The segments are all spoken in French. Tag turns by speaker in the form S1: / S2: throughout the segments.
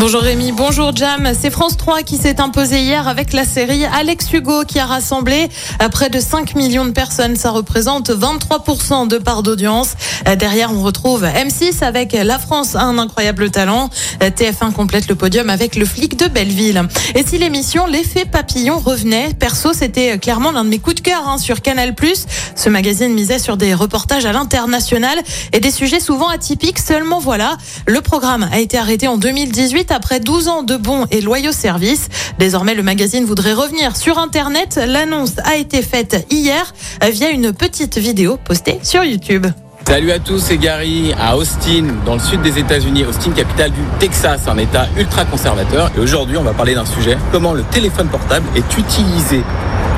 S1: Bonjour Rémi, bonjour Jam. C'est France 3 qui s'est imposé hier avec la série Alex Hugo qui a rassemblé euh, près de 5 millions de personnes. Ça représente 23% de part d'audience. Euh, Derrière, on retrouve M6 avec La France a un incroyable talent. Euh, TF1 complète le podium avec Le flic de Belleville. Et si l'émission L'effet papillon revenait, perso, c'était clairement l'un de mes coups de cœur hein, sur Canal+. Ce magazine misait sur des reportages à l'international et des sujets souvent atypiques. Seulement voilà, le programme a été arrêté en 2018 après 12 ans de bons et loyaux services. Désormais, le magazine voudrait revenir sur Internet. L'annonce a été faite hier via une petite vidéo postée sur YouTube.
S2: Salut à tous, c'est Gary à Austin, dans le sud des États-Unis, Austin, capitale du Texas, un État ultra conservateur. Et aujourd'hui, on va parler d'un sujet comment le téléphone portable est utilisé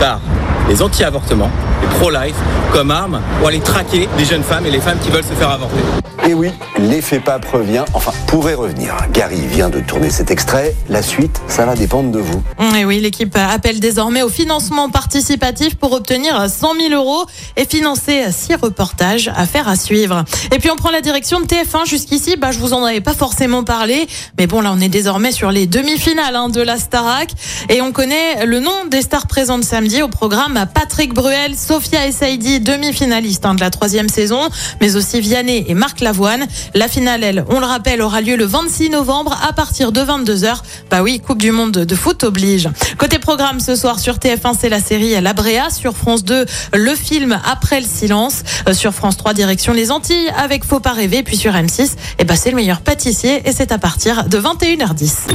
S2: par les anti-avortements, les pro-life, comme arme pour aller traquer les jeunes femmes et les femmes qui veulent se faire avorter.
S3: Et oui, l'effet PAP revient, enfin pourrait revenir. Gary vient de tourner cet extrait. La suite, ça va dépendre de vous.
S1: Et oui, l'équipe appelle désormais au financement participatif pour obtenir 100 000 euros et financer six reportages à faire à suivre. Et puis on prend la direction de TF1. Jusqu'ici, bah, je vous en avais pas forcément parlé, mais bon là on est désormais sur les demi-finales hein, de la Starac et on connaît le nom des stars présentes samedi au programme Patrick Bruel, Sophia Essaidi, demi-finaliste hein, de la troisième saison, mais aussi Vianney et Marc Lavoine. La finale, elle, on le rappelle, aura lieu le 26 novembre à partir de 22h. Bah oui, Coupe du Monde de foot oblige. Côté programme ce soir sur TF1, c'est la série La Bréa. Sur France 2, le film Après le silence. Euh, Sur France 3, direction les Antilles avec Faut pas rêver. Puis sur M6, eh ben, c'est le meilleur pâtissier et c'est à partir de 21h10.